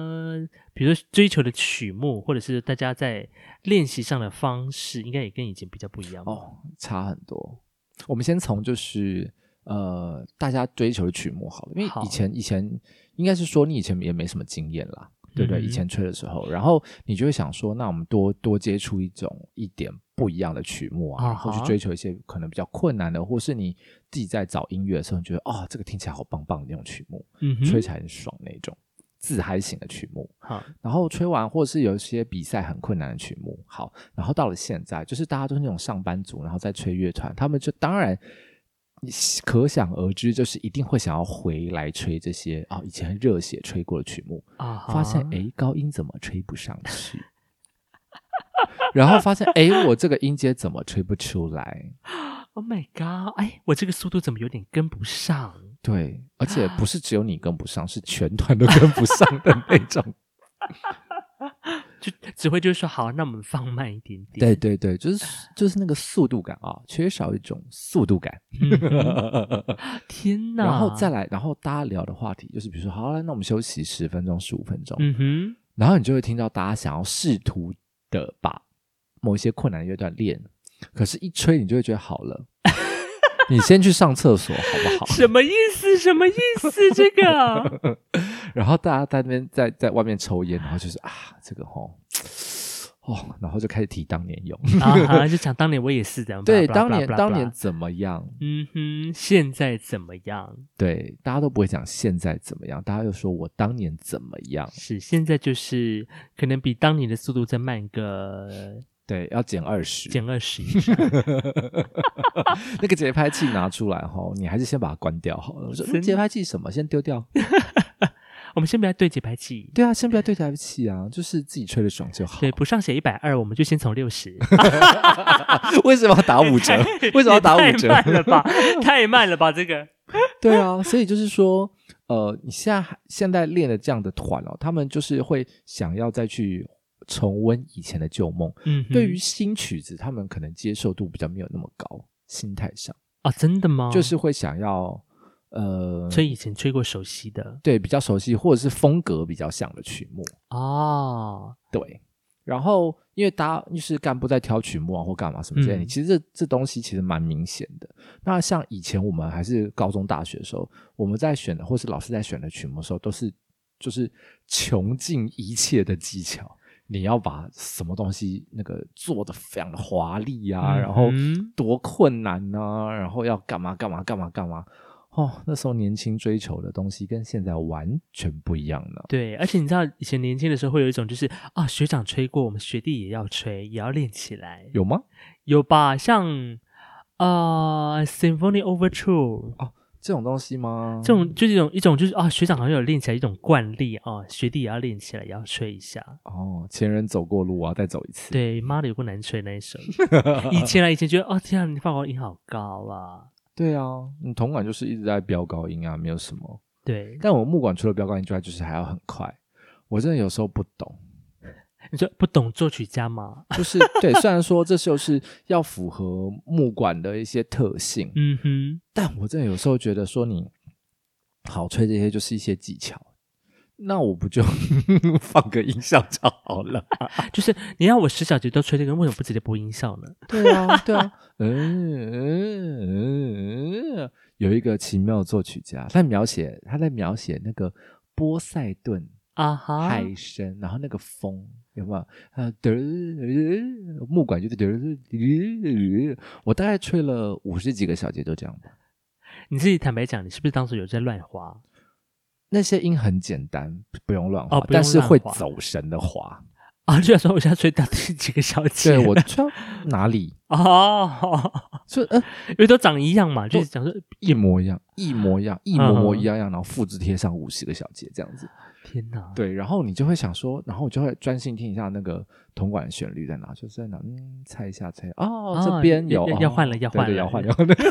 比如说追求的曲目，或者是大家在。练习上的方式应该也跟以前比较不一样哦，差很多。我们先从就是呃，大家追求的曲目好了，因为以前以前应该是说你以前也没什么经验啦，嗯、对不对？以前吹的时候，然后你就会想说，那我们多多接触一种一点不一样的曲目啊，或去追求一些可能比较困难的，或是你自己在找音乐的时候，你觉得哦，这个听起来好棒棒的那种曲目，嗯，吹起来很爽那种。自嗨型的曲目，好，然后吹完，或者是有一些比赛很困难的曲目，好，然后到了现在，就是大家都是那种上班族，然后在吹乐团，他们就当然，你可想而知，就是一定会想要回来吹这些啊、哦，以前热血吹过的曲目啊，发现哎，高音怎么吹不上去，然后发现哎，我这个音阶怎么吹不出来？Oh my god！哎，我这个速度怎么有点跟不上？对，而且不是只有你跟不上，是全团都跟不上的那种。就只会就是说，好，那我们放慢一点点。对对对，就是就是那个速度感啊，缺少一种速度感。天哪！然后再来，然后大家聊的话题就是，比如说，好了，那我们休息十分钟、十五分钟。嗯哼。然后你就会听到大家想要试图的把某一些困难的乐段练，可是，一吹你就会觉得好了。你先去上厕所好不好？什么意思？什么意思？这个？然后大家在那边在在外面抽烟，然后就是啊，这个吼哦，然后就开始提当年勇啊，就讲当年我也是这样。对，当年当年怎么样？嗯哼，现在怎么样？对，大家都不会讲现在怎么样，大家又说我当年怎么样？是现在就是可能比当年的速度再慢个。对，要减二十，减二十。那个节拍器拿出来哈，你还是先把它关掉好了。我说节拍器什么，先丢掉。我们先不要对节拍器。对啊，先不要对节拍器啊，就是自己吹的爽就好。对，不上写一百二，我们就先从六十。为什么要打五折？为什么要打五折？太慢了吧，太慢了吧，这个。对啊，所以就是说，呃，你现在现在练的这样的团哦，他们就是会想要再去。重温以前的旧梦，嗯，对于新曲子，他们可能接受度比较没有那么高，心态上啊，真的吗？就是会想要呃，吹以前吹过熟悉的，对，比较熟悉或者是风格比较像的曲目哦，对。然后因为大家就是干部在挑曲目啊，或干嘛什么之类的，嗯、其实这这东西其实蛮明显的。那像以前我们还是高中大学的时候，我们在选的或是老师在选的曲目的时候，都是就是穷尽一切的技巧。你要把什么东西那个做的非常的华丽啊，嗯、然后多困难啊，然后要干嘛干嘛干嘛干嘛哦，那时候年轻追求的东西跟现在完全不一样了。对，而且你知道以前年轻的时候会有一种就是啊，学长吹过，我们学弟也要吹，也要练起来。有吗？有吧，像啊、呃、Symphony Overture 哦。这种东西吗？这种就是一种一种就是啊，学长好像有练起来一种惯例啊，学弟也要练起来，也要吹一下。哦，前人走过路，我要再走一次。对，妈的，有够难吹那一首。以前啊，以前觉得哦，天啊，你发高音好高啊。对啊，你铜管就是一直在飙高音啊，没有什么。对，但我木管除了飙高音之外，就是还要很快。我真的有时候不懂。你就不懂作曲家吗？就是对，虽然说这就是要符合木管的一些特性，嗯哼，但我真的有时候觉得说你好吹这些就是一些技巧，那我不就 放个音效就好了？就是你让我十小节都吹这个，为什么不直接播音效呢？对啊，对啊，嗯嗯嗯嗯，有一个奇妙的作曲家，他在描写他在描写那个波塞顿。啊哈！海参，然后那个风有没有？啊，嘚，木管就是嘚，我大概吹了五十几个小节，都这样吧。你自己坦白讲，你是不是当时有在乱滑？那些音很简单，不用乱滑，哦、但是会走神的滑。啊，就说我现在吹到第几个小节？对，我吹哪里？哦，就呃，因为都长一样嘛，就是讲说一模一样，一模一样，一模模一样样，然后复制贴上五十个小节这样子。天哪！对，然后你就会想说，然后我就会专心听一下那个铜管旋律在哪，就是在哪，嗯，猜一下，猜哦，哦这边有要换了，要换了，要换 了，我就知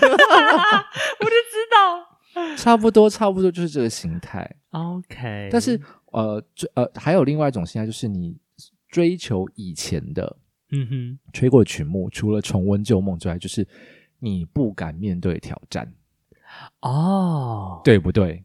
道，差不多，差不多就是这个形态。OK，但是呃，呃，还有另外一种形态，就是你追求以前的，嗯哼，吹过曲目，除了重温旧梦之外，就是你不敢面对挑战。哦，对不对？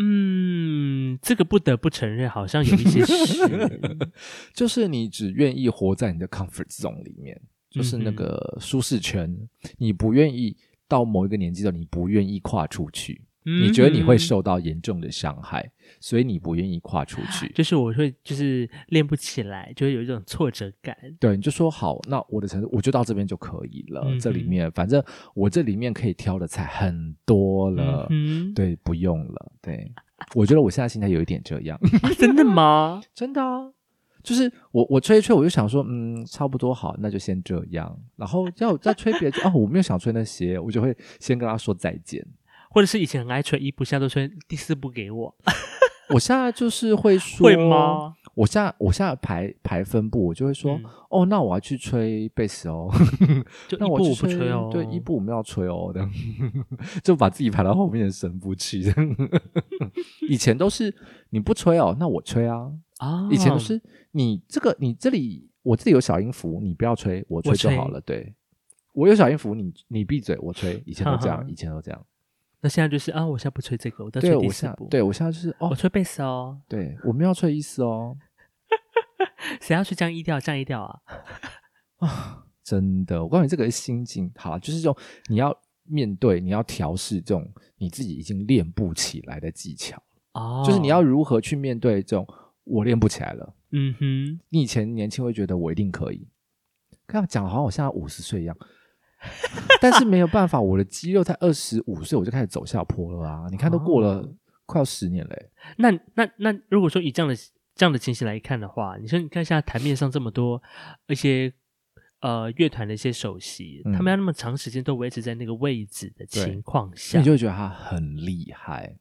嗯，这个不得不承认，好像有一些是，就是你只愿意活在你的 comfort zone 里面，就是那个舒适圈，嗯、你不愿意到某一个年纪的，你不愿意跨出去，嗯、你觉得你会受到严重的伤害，所以你不愿意跨出去。就是我会就是练不起来，就会有一种挫折感。对，你就说好，那我的程度我就到这边就可以了。嗯、这里面反正我这里面可以挑的菜很多了，嗯、对，不用了。对，我觉得我现在心态有一点这样。啊、真的吗？真的啊。就是我我吹一吹，我就想说，嗯，差不多好，那就先这样。然后要再吹别的，哦，我没有想吹那些，我就会先跟他说再见。或者是以前很爱吹一部，现在都吹第四部给我。我现在就是会说，会吗？我现在我现在排排分部，我就会说，嗯、哦，那我要去吹贝斯哦。就 一部我不吹哦，对，一部我们要吹哦的，就把自己排到后面神不去。以前都是你不吹哦，那我吹啊。啊，以前都是你这个你这里我这里有小音符，你不要吹，我吹就好了。对，我有小音符，你你闭嘴，我吹。以前都这样，以前都这样。那现在就是啊，我现在不吹这个，我在吹第四部。对，我现在就是哦，我吹贝斯哦。对，我们要吹伊斯哦。谁要去降 E 调？降 E 调啊？啊，真的，我告诉你，这个心境好，就是这种你要面对，你要调试这种你自己已经练不起来的技巧哦，就是你要如何去面对这种。我练不起来了。嗯哼，你以前年轻会觉得我一定可以，刚刚讲好像我现在五十岁一样，但是没有办法，我的肌肉在二十五岁我就开始走下坡了啊！你看都过了快要十年嘞。欸，那那那如果说以这样的这样的情形来看的话，你说你看现在台面上这么多一些呃乐团的一些首席，嗯、他们要那么长时间都维持在那个位置的情况下，你就会觉得他很厉害。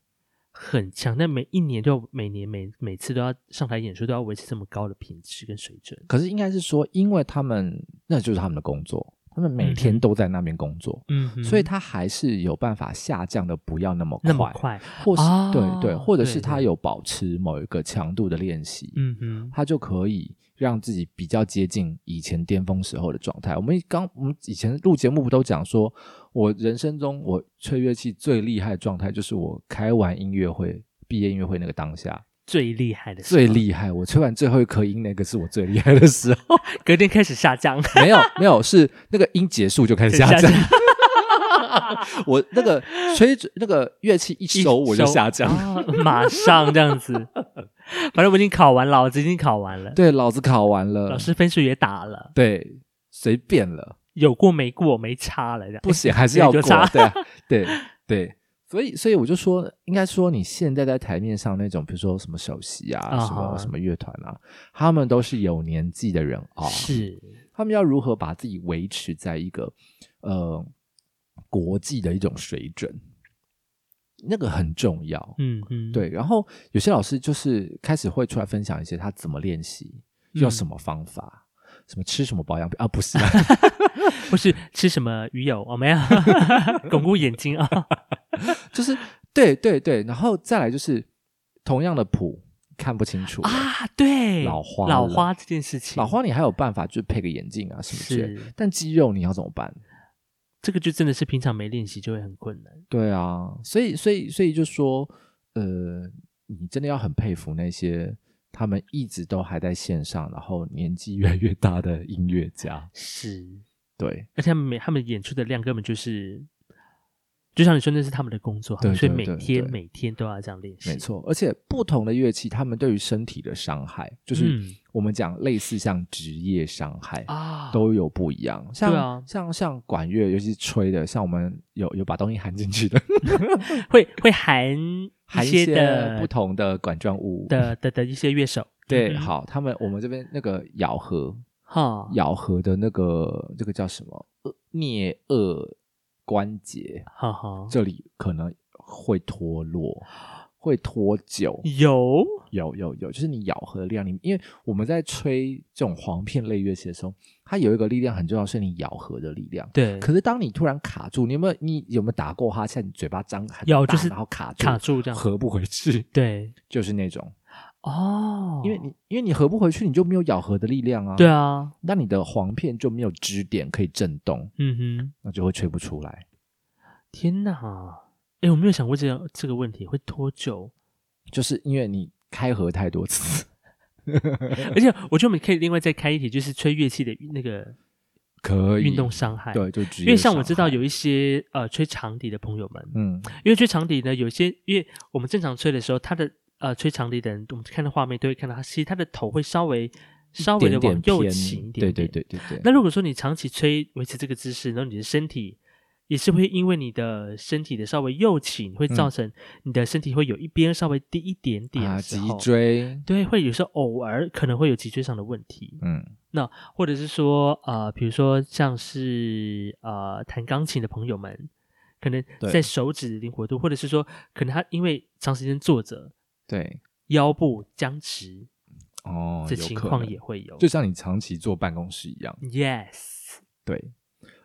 很强，但每一年都要每年每每次都要上台演出，都要维持这么高的品质跟水准。可是应该是说，因为他们那就是他们的工作，他们每天都在那边工作，嗯哼，所以他还是有办法下降的不要那么快，那么快，或是、哦、对对，或者是他有保持某一个强度的练习，嗯哼，他就可以。让自己比较接近以前巅峰时候的状态。我们刚我们以前录节目不都讲说，我人生中我吹乐器最厉害的状态，就是我开完音乐会、毕业音乐会那个当下最厉害的时候，最厉害。我吹完最后一颗音，那个是我最厉害的时候。隔天开始下降？没有没有，是那个音结束就开始下降。我那个吹那个乐器一收我就下降，啊，马上这样子。反正我已经考完，老子已经考完了。对，老子考完了，老师分数也打了。对，随便了，有过没过没差了，这样不行，还是要过。对对对，所以所以我就说，应该说你现在在台面上那种，比如说什么首席啊，什么什么乐团啊，他们都是有年纪的人啊，是他们要如何把自己维持在一个呃国际的一种水准。那个很重要，嗯嗯，对。然后有些老师就是开始会出来分享一些他怎么练习，用什么方法，嗯、什么吃什么保养品啊？不是、啊，不是吃什么鱼油？我没有，巩固眼睛啊。就是对对对，然后再来就是同样的谱看不清楚啊，对，老花老花这件事情，老花你还有办法，就配个眼镜啊什么之类的，是但肌肉你要怎么办？这个就真的是平常没练习就会很困难。对啊，所以所以所以就说，呃，你真的要很佩服那些他们一直都还在线上，然后年纪越来越大的音乐家。是，对，而且他们每他们演出的量根本就是。就像你说，那是他们的工作，对对对对，所以每天每天都要这样练习。没错，而且不同的乐器，他们对于身体的伤害，就是我们讲类似像职业伤害啊，都有不一样。像、啊、像像管乐，尤其是吹的，像我们有有把东西含进去的，会会含 含一些不同的管状物的的的一些乐手。对，嗯、好，他们我们这边那个咬合哈，咬合的那个这个叫什么？颞顎。关节，哈哈，这里可能会脱落，会脱臼。有，有，有，有，就是你咬合的力量。你因为我们在吹这种簧片类乐器的时候，它有一个力量很重要，是你咬合的力量。对。可是当你突然卡住，你有没有？你有没有打过哈欠？你嘴巴张很大，有，就是然后卡住，卡住这样合不回去。对，就是那种。哦，因为你因为你合不回去，你就没有咬合的力量啊。对啊，那你的簧片就没有支点可以震动。嗯哼，那就会吹不出来。天哪！哎，我没有想过这样这个问题会脱臼，就是因为你开合太多次。而且我觉得我们可以另外再开一题，就是吹乐器的那个 可以运动伤害。对，就因为像我知道有一些呃吹长笛的朋友们，嗯，因为吹长笛呢，有些因为我们正常吹的时候，它的呃吹长笛的人，我们看到画面都会看到他，其实他的头会稍微稍微的往右倾一点点。对对对对对。那如果说你长期吹维持这个姿势，然后你的身体。也是会因为你的身体的稍微右倾，会造成你的身体会有一边稍微低一点点脊椎对，会有时候偶尔可能会有脊椎上的问题。嗯，那或者是说呃，比如说像是呃弹钢琴的朋友们，可能在手指灵活度，或者是说可能他因为长时间坐着，对腰部僵直哦，这情况也会有，就像你长期坐办公室一样。Yes，对。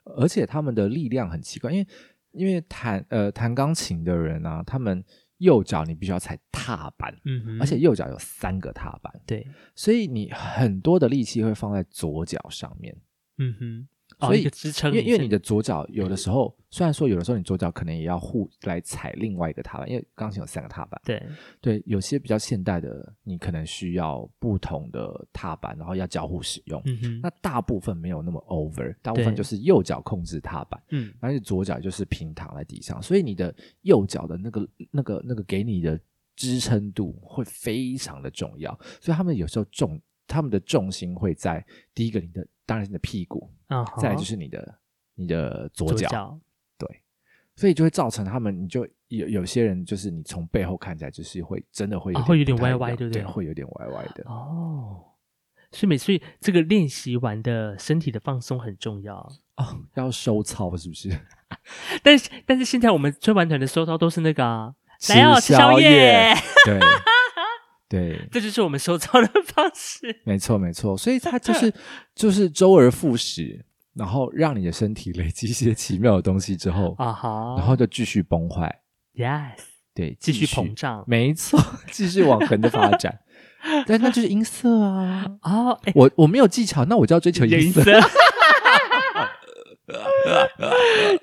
而且他们的力量很奇怪，因为因为弹呃弹钢琴的人啊，他们右脚你必须要踩踏板，嗯哼，而且右脚有三个踏板，对，所以你很多的力气会放在左脚上面，嗯哼。所以，支撑，因为因为你的左脚有的时候，虽然说有的时候你左脚可能也要护来踩另外一个踏板，因为钢琴有三个踏板。对对，有些比较现代的，你可能需要不同的踏板，然后要交互使用。嗯哼。那大部分没有那么 over，大部分就是右脚控制踏板，嗯，而且左脚就是平躺在地上，所以你的右脚的那个那个那个给你的支撑度会非常的重要。所以他们有时候重，他们的重心会在第一个你的。当然是你的屁股，uh. 再来就是你的你的左脚，左脚对，所以就会造成他们，你就有有些人就是你从背后看起来就是会真的会有、啊、会有点歪歪，对不对？对，会有点歪歪的哦。所以每次这个练习完的身体的放松很重要哦，要收操是不是？但是但是现在我们吹完团的收操都是那个、啊、来哦吃宵夜，对。对，这就是我们收操的方式。没错，没错，所以它就是就是周而复始，然后让你的身体累积一些奇妙的东西之后，啊哈、uh，huh. 然后就继续崩坏。Yes，对，继续膨胀。没错，继续往横的发展。但那就是音色啊！啊、oh, 欸，我我没有技巧，那我就要追求音色。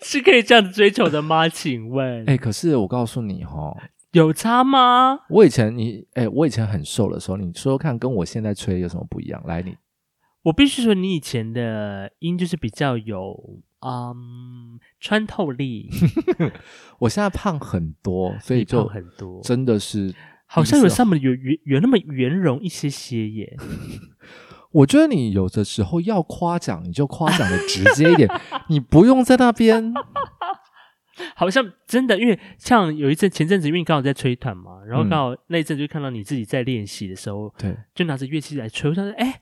是可以这样子追求的吗？请问？哎、欸，可是我告诉你哈。有差吗？我以前你哎、欸，我以前很瘦的时候，你说说看，跟我现在吹有什么不一样？来，你，我必须说，你以前的音就是比较有嗯穿透力。我现在胖很多，所以就很多，真的是好像有上面有圆有那么圆融一些些耶。我觉得你有的时候要夸奖，你就夸奖的直接一点，你不用在那边。好像真的，因为像有一阵前阵子，因为刚好在吹团嘛，然后刚好那一阵就看到你自己在练习的时候，对、嗯，就拿着乐器来吹，我想说，哎，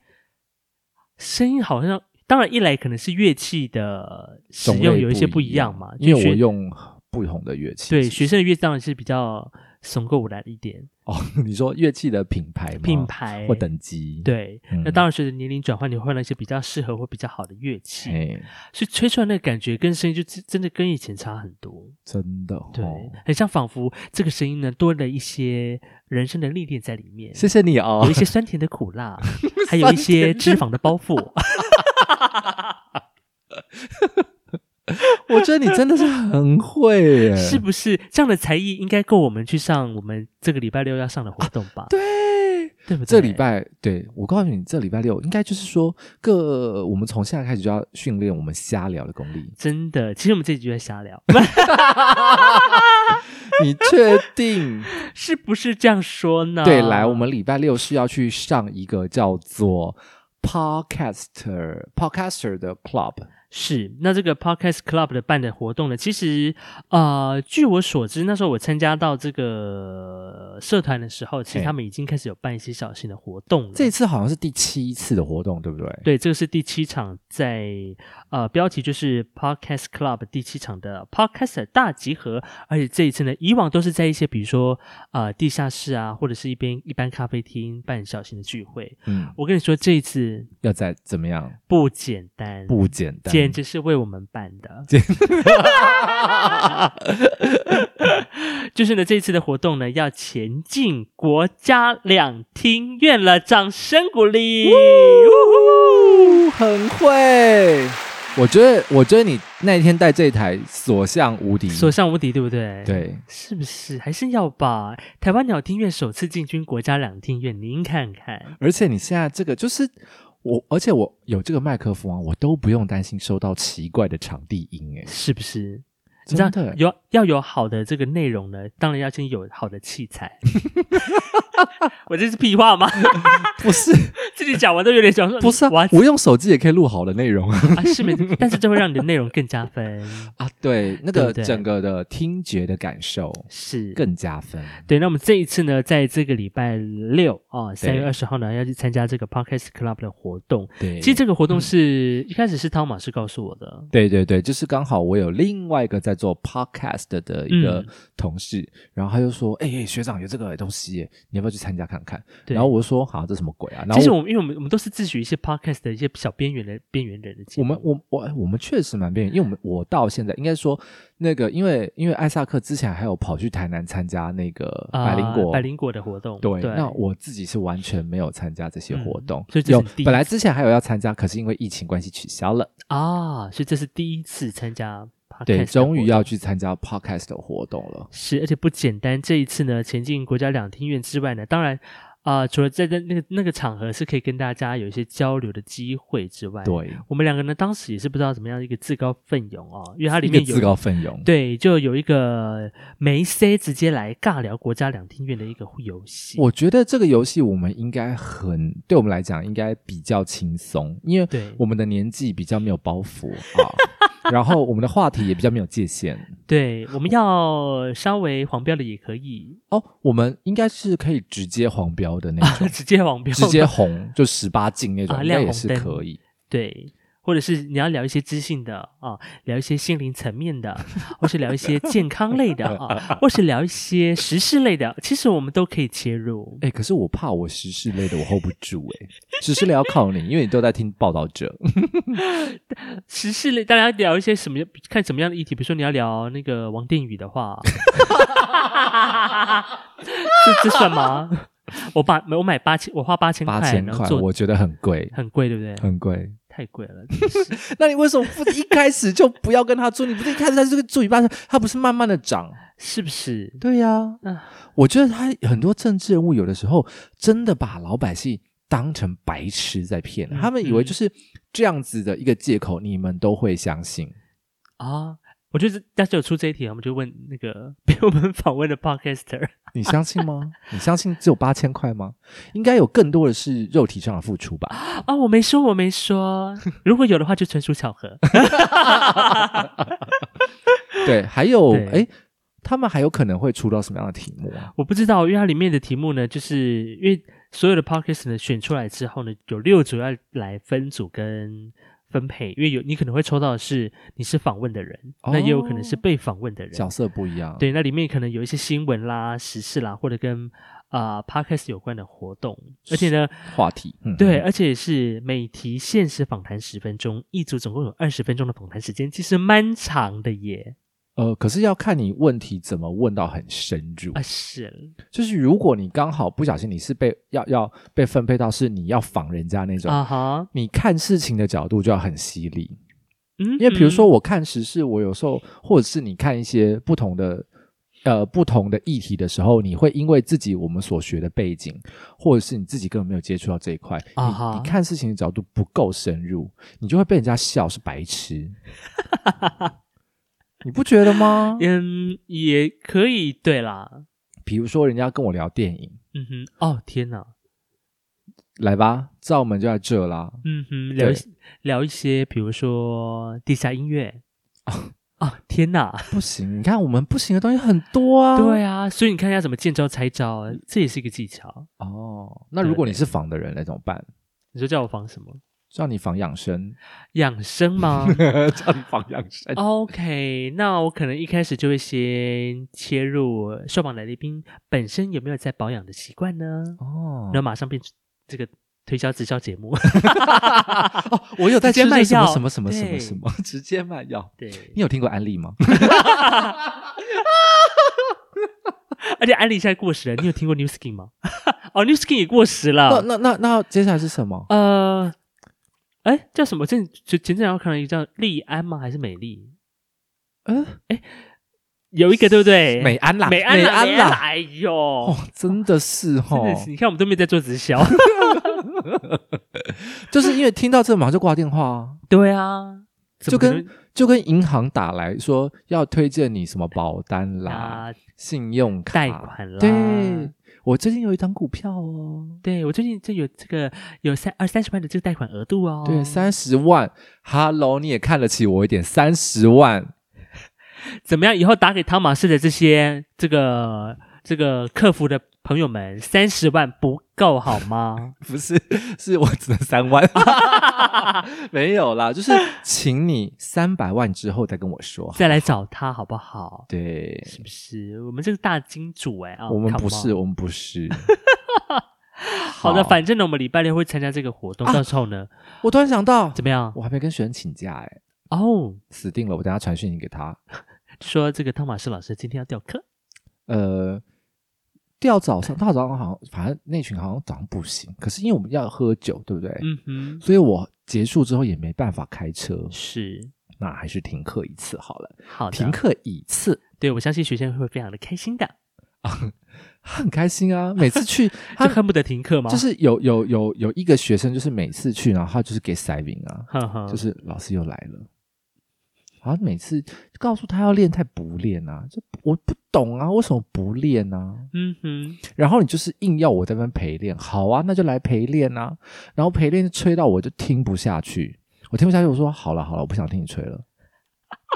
声音好像，当然一来可能是乐器的使用有一些不一样嘛，因为我用不同的乐器，对，学生的乐器当然是比较。怂过我来一点。哦，你说乐器的品牌吗？品牌。或等级？对，嗯、那当然随着年龄转换，你会换了一些比较适合或比较好的乐器，嘿。所以吹出来那个感觉跟声音就真的跟以前差很多，真的、哦，对，很像仿佛这个声音呢多了一些人生的历练在里面。谢谢你哦，有一些酸甜的苦辣，还有一些脂肪的包袱。我觉得你真的是很会耶，是不是？这样的才艺应该够我们去上我们这个礼拜六要上的活动吧？啊、对，对不对？这礼拜，对，我告诉你，这礼拜六应该就是说，各我们从现在开始就要训练我们瞎聊的功力。真的，其实我们这集就在瞎聊。你确定 是不是这样说呢？对，来，我们礼拜六是要去上一个叫做 Podcaster Podcaster 的 Club。是，那这个 Podcast Club 的办的活动呢，其实，呃，据我所知，那时候我参加到这个社团的时候，其实他们已经开始有办一些小型的活动了。这次好像是第七次的活动，对不对？对，这个是第七场在，在呃，标题就是 Podcast Club 第七场的 Podcast 大集合，而且这一次呢，以往都是在一些比如说呃地下室啊，或者是一边一般咖啡厅办小型的聚会。嗯，我跟你说，这一次要在怎么样？不简单，不简单。简直是为我们办的，就是呢，这次的活动呢，要前进国家两厅院了，掌声鼓励，呜，很会。我觉得，我觉得你那一天带这一台所向无敌，所向无敌，对不对？对，是不是？还是要把？台湾鸟厅院首次进军国家两厅院，您看看。而且你现在这个就是。我而且我有这个麦克风啊，我都不用担心收到奇怪的场地音，诶，是不是？真的有要有好的这个内容呢，当然要先有好的器材。我这是屁话吗？不是，自己讲完都有点想说。不是啊，我用手机也可以录好的内容啊，是没？但是这会让你的内容更加分啊。对，那个整个的听觉的感受是更加分。对，那我们这一次呢，在这个礼拜六啊，三月二十号呢，要去参加这个 Podcast Club 的活动。对，其实这个活动是一开始是汤马士告诉我的。对对对，就是刚好我有另外一个在做 Podcast 的一个同事，然后他就说：“哎，学长有这个东西，你要不要去？”参加看看，然后我就说：“好，这什么鬼啊？”然后其实我们，因为我们我们都是自诩一些 podcast 的一些小边缘的边缘人的节目。我们，我我我们确实蛮边缘，因为我们我到现在应该说那个，因为因为艾萨克之前还有跑去台南参加那个百灵果、呃、百灵果的活动，对。对那我自己是完全没有参加这些活动，嗯、所以有本来之前还有要参加，可是因为疫情关系取消了啊，所以这是第一次参加。对，终于要去参加 podcast 的活动了。是，而且不简单。这一次呢，前进国家两厅院之外呢，当然啊、呃，除了在那那个那个场合是可以跟大家有一些交流的机会之外，对，我们两个呢，当时也是不知道怎么样一个自告奋勇哦，因为它里面有自告奋勇，对，就有一个梅 C 直接来尬聊国家两厅院的一个游戏。我觉得这个游戏我们应该很，对我们来讲应该比较轻松，因为我们的年纪比较没有包袱啊。然后我们的话题也比较没有界限，对，我们要稍微黄标的也可以哦。我们应该是可以直接黄标的那种，啊、直接黄标，直接红就十八禁那种，也是可以。对。或者是你要聊一些知性的啊，聊一些心灵层面的，或是聊一些健康类的啊，或是聊一些时事类的，其实我们都可以切入。哎、欸，可是我怕我时事类的我 hold 不住哎、欸，时事类要靠你，因为你都在听报道者。时事类，大家聊一些什么？看什么样的议题？比如说你要聊那个王定宇的话，这这算吗？我把我买八千，我花八千块，八千块，我觉得很贵，很贵，对不对？很贵。太贵了，那你为什么不一开始就不要跟他做？你不是一开始在这个住一半，他不是慢慢的涨，是不是？对呀、啊，我觉得他很多政治人物有的时候真的把老百姓当成白痴在骗，嗯、他们以为就是这样子的一个借口，你们都会相信啊。我觉得，但是有出这一题，我们就问那个 被我们访问的 Podcaster，你相信吗？你相信只有八千块吗？应该有更多的是肉体上的付出吧？啊，我没说，我没说。如果有的话，就纯属巧合。对，还有，哎，他们还有可能会出到什么样的题目啊？我不知道，因为它里面的题目呢，就是因为所有的 Podcaster 呢选出来之后呢，有六组要来分组跟。分配，因为有你可能会抽到的是你是访问的人，哦、那也有可能是被访问的人，角色不一样。对，那里面可能有一些新闻啦、时事啦，或者跟啊、呃、Podcast 有关的活动，而且呢，话题，嗯、对，而且是每题限时访谈十分钟，一组总共有二十分钟的访谈时间，其实蛮长的耶。呃，可是要看你问题怎么问到很深入啊，是，就是如果你刚好不小心你是被要要被分配到是你要仿人家那种啊哈，uh huh. 你看事情的角度就要很犀利，嗯，因为比如说我看时事，我有时候或者是你看一些不同的呃不同的议题的时候，你会因为自己我们所学的背景，或者是你自己根本没有接触到这一块啊哈，uh huh. 你，你看事情的角度不够深入，你就会被人家笑是白痴。你不觉得吗？嗯，也可以。对啦，比如说人家跟我聊电影，嗯哼，哦天哪，来吧，罩门就在这啦。嗯哼，聊对聊一些，比如说地下音乐。哦，哦天哪，不行！你看我们不行的东西很多啊。对啊，所以你看一下怎么见招拆招，这也是一个技巧。哦，那如果你是仿的人，那怎么办？你说叫我仿什么？叫你防养生，养生吗？叫你防养生。OK，那我可能一开始就会先切入受访来宾本身有没有在保养的习惯呢？哦，然后马上变成这个推销直销节目。哦，我有在吃卖药，什么什么什么什么，直接卖药。对，你有听过安利吗？而且安利现在过时了，你有听过 New Skin 吗？哦，New Skin 也过时了。那那那那接下来是什么？呃。哎，叫什么？前前前阵子我看到一个叫利安吗？还是美丽？嗯，哎，有一个对不对？美安啦，美安啦，美安啦！哎呦，真的是哦，你看我们都没有在做直销。就是因为听到这马上就挂电话啊。对啊，就跟就跟银行打来说要推荐你什么保单啦、啊、信用卡贷款啦。对，我最近有一张股票哦。对，我最近就有这个有三二三十万的这个贷款额度哦。对，三十万。Hello，你也看得起我一点，三十万。怎么样？以后打给汤马士的这些这个这个客服的朋友们，三十万不够好吗？不是，是我只能三万，没有啦，就是请你三百万之后再跟我说，再来找他好不好？对，是不是？我们这个大金主哎、欸、啊，我们不是，我们不是。好的，反正呢，我们礼拜六会参加这个活动，啊、到时候呢，我突然想到，怎么样？我还没跟学生请假哎、欸。哦，死定了！我等下传讯息给他，说这个汤马士老师今天要调课。呃，调早上，大早上好像，反正那群好像早上不行。可是因为我们要喝酒，对不对？嗯哼。所以我结束之后也没办法开车。是。那还是停课一次好了。好的。停课一次，对，我相信学生会非常的开心的。啊，很开心啊！每次去 他就恨不得停课吗？就是有有有有一个学生，就是每次去，然后他就是给塞饼啊，就是老师又来了。然后每次告诉他要练，他不练啊！这我不懂啊，为什么不练啊？嗯哼。然后你就是硬要我在那边陪练，好啊，那就来陪练啊。然后陪练就吹到我就听不下去，我听不下去，我说好了好了，我不想听你吹了。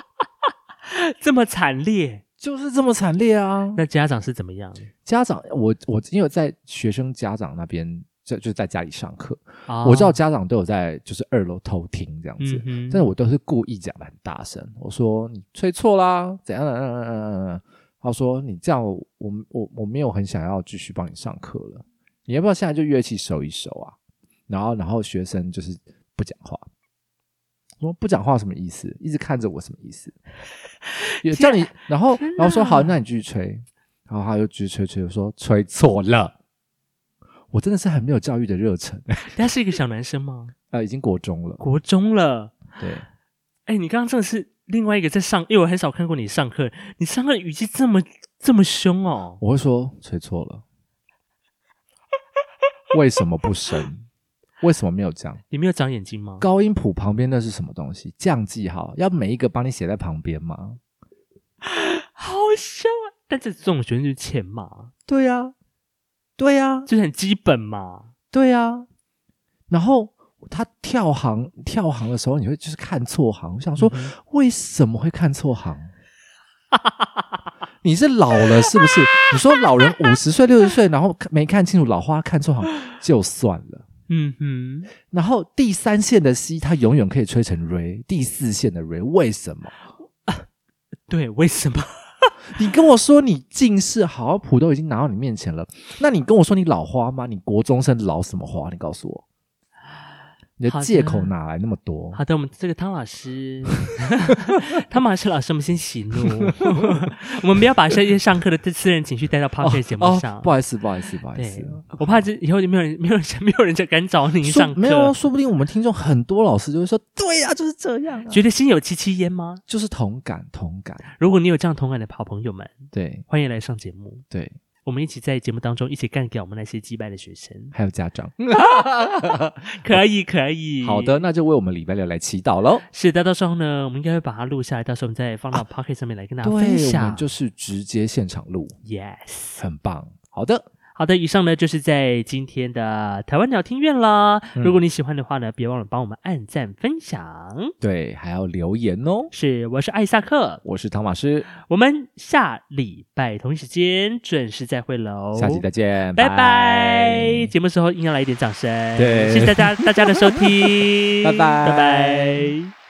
这么惨烈，就是这么惨烈啊！那家长是怎么样？家长，我我因为在学生家长那边。就就在家里上课，哦、我知道家长都有在，就是二楼偷听这样子，嗯、但是我都是故意讲的很大声。我说你吹错啦，怎样的？他说你这样我，我我我没有很想要继续帮你上课了。你要不要现在就乐器收一收啊？然后然后学生就是不讲话。我说不讲话什么意思？一直看着我什么意思？也叫你，然后然后说好，那你继续吹。然后他又继续吹吹，我说吹错了。我真的是很没有教育的热忱。他是一个小男生吗？呃，已经国中了。国中了。对。哎，你刚刚真的是另外一个在上，因为我很少看过你上课，你上课的语气这么这么凶哦。我会说吹错了。为什么不升？为什么没有降？你没有长眼睛吗？高音谱旁边那是什么东西？降记号要每一个帮你写在旁边吗？好凶啊！但这这种学生就是欠骂。对呀、啊。对呀、啊，就很基本嘛。对呀、啊，然后他跳行跳行的时候，你会就是看错行。我想说，嗯、为什么会看错行？你是老了是不是？你说老人五十岁六十岁，然后没看清楚老花看错行就算了。嗯哼，然后第三线的 C，它永远可以吹成 Re，第四线的 Re，为什么？啊、对，为什么？你跟我说你近视，好好谱都已经拿到你面前了，那你跟我说你老花吗？你国中生老什么花？你告诉我，你的借口哪来那么多？好的，我们这个汤老师，汤马士老师，我们先息怒，我们不要把这些上课的私人情绪带到 Podcast 节目上。哦哦。不好意思，不好意思，不好意思，我怕这以后就没有人、没有人、没有人再敢找你上课。没有，说不定我们听众很多老师就会说，对呀、啊，就是这样、啊，觉得心有戚戚焉吗？就是同感，同感。如果你有这样同感的好朋友们，对，欢迎来上节目。对。我们一起在节目当中一起干掉我们那些击败的学生，还有家长，可以可以。好的，那就为我们礼拜六来祈祷喽。是的，到时候呢，我们应该会把它录下来，到时候我们再放到 Pocket 上面来跟大家分享。对，我们就是直接现场录，Yes，很棒。好的。好的，以上呢就是在今天的台湾鸟听院啦。嗯、如果你喜欢的话呢，别忘了帮我们按赞分享，对，还要留言哦。是，我是艾萨克，我是唐马斯，我们下礼拜同一时间准时再会喽。下期再见，拜拜。节目时候应该来一点掌声，对，谢谢大家大家的收听，拜拜，拜拜。